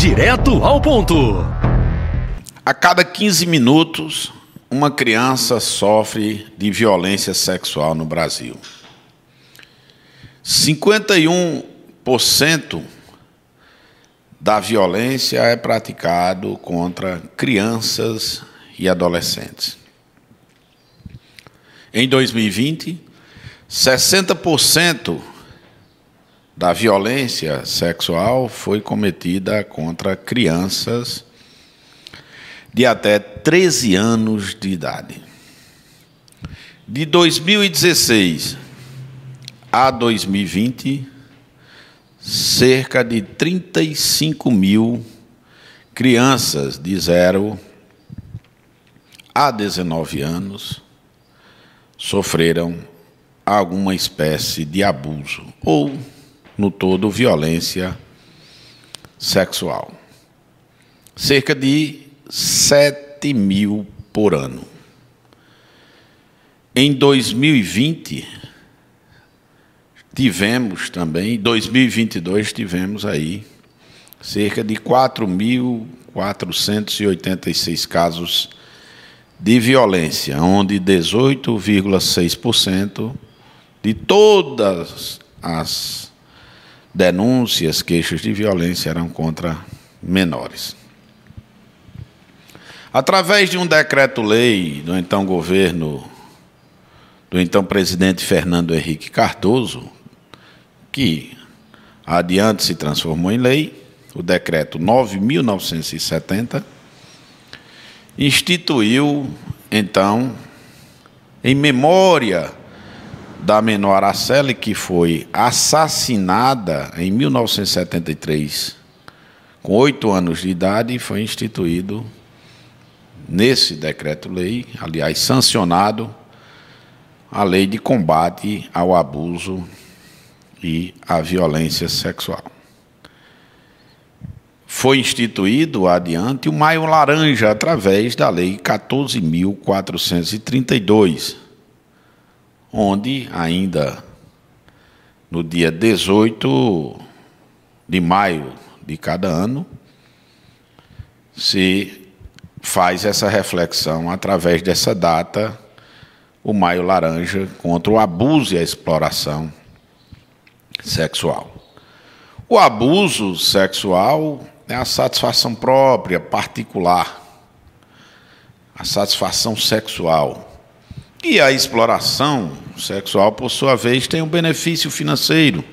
Direto ao ponto. A cada 15 minutos, uma criança sofre de violência sexual no Brasil. 51% da violência é praticado contra crianças e adolescentes. Em 2020, 60% da violência sexual foi cometida contra crianças de até 13 anos de idade. De 2016 a 2020, cerca de 35 mil crianças de 0 a 19 anos sofreram alguma espécie de abuso ou, no todo, violência sexual. Cerca de 7 mil por ano. Em 2020, tivemos também, em 2022, tivemos aí cerca de 4.486 casos de violência, onde 18,6% de todas as denúncias, queixas de violência eram contra menores. Através de um decreto-lei do então governo, do então presidente Fernando Henrique Cardoso, que adiante se transformou em lei, o decreto 9.970, instituiu, então, em memória da menor Araceli, que foi assassinada em 1973, com oito anos de idade, foi instituído nesse decreto-lei, aliás, sancionado, a lei de combate ao abuso e à violência sexual. Foi instituído adiante o Maio Laranja através da Lei 14.432, onde ainda no dia 18 de maio de cada ano se faz essa reflexão através dessa data, o Maio Laranja, contra o abuso e a exploração sexual. O abuso sexual é a satisfação própria, particular, a satisfação sexual. E a exploração sexual, por sua vez, tem um benefício financeiro,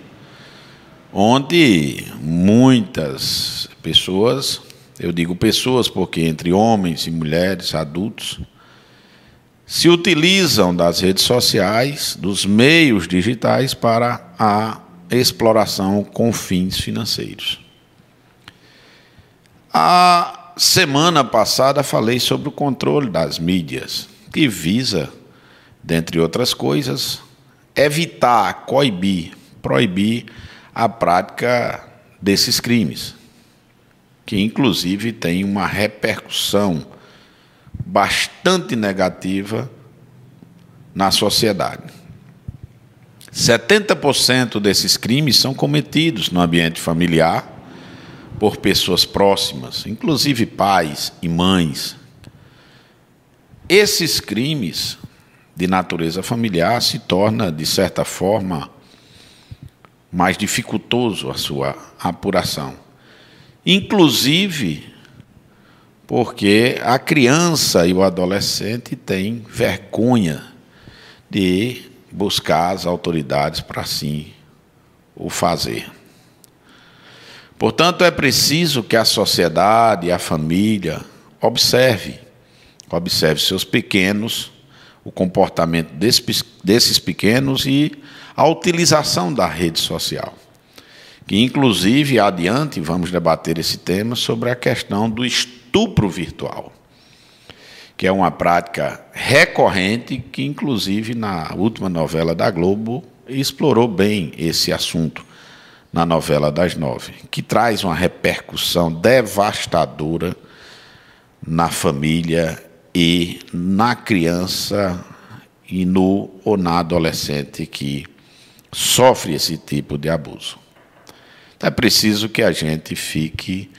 onde muitas pessoas eu digo pessoas porque entre homens e mulheres, adultos, se utilizam das redes sociais, dos meios digitais para a exploração com fins financeiros. A semana passada falei sobre o controle das mídias, que visa, dentre outras coisas, evitar, coibir, proibir a prática desses crimes que inclusive tem uma repercussão bastante negativa na sociedade. 70% desses crimes são cometidos no ambiente familiar por pessoas próximas, inclusive pais e mães. Esses crimes de natureza familiar se torna, de certa forma, mais dificultoso a sua apuração inclusive porque a criança e o adolescente têm vergonha de buscar as autoridades para assim o fazer. Portanto, é preciso que a sociedade a família observe, observe seus pequenos, o comportamento desses pequenos e a utilização da rede social. Que inclusive adiante vamos debater esse tema sobre a questão do estupro virtual, que é uma prática recorrente que inclusive na última novela da Globo explorou bem esse assunto na novela das nove, que traz uma repercussão devastadora na família e na criança e no ou na adolescente que sofre esse tipo de abuso. É preciso que a gente fique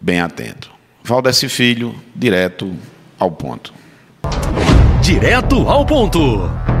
bem atento. Valdeci Filho, direto ao ponto. Direto ao ponto.